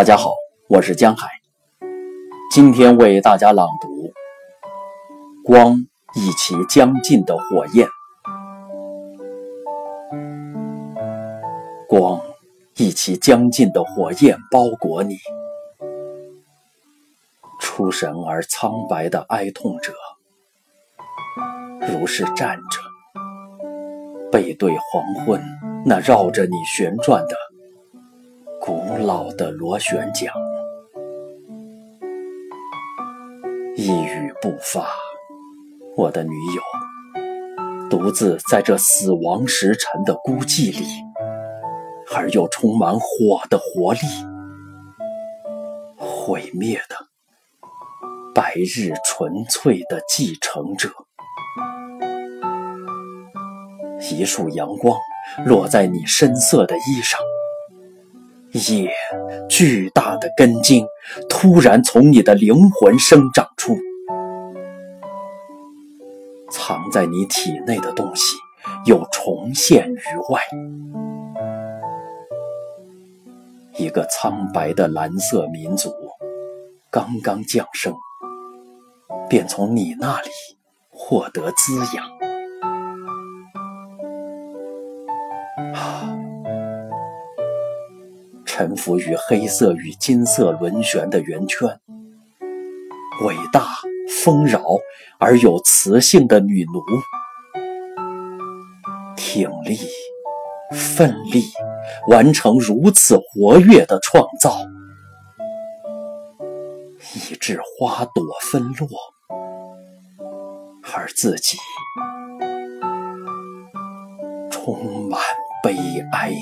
大家好，我是江海，今天为大家朗读《光一起将尽的火焰》。光一起将尽的火焰包裹你，出神而苍白的哀痛者，如是站着，背对黄昏，那绕着你旋转的。老的螺旋桨，一语不发。我的女友，独自在这死亡时辰的孤寂里，而又充满火的活力，毁灭的白日纯粹的继承者。一束阳光落在你深色的衣裳。也，巨大的根茎突然从你的灵魂生长出，藏在你体内的东西又重现于外。一个苍白的蓝色民族刚刚降生，便从你那里获得滋养。沉浮于黑色与金色轮旋的圆圈，伟大、丰饶而有磁性的女奴，挺立、奋力，完成如此活跃的创造，以致花朵纷落，而自己充满悲哀。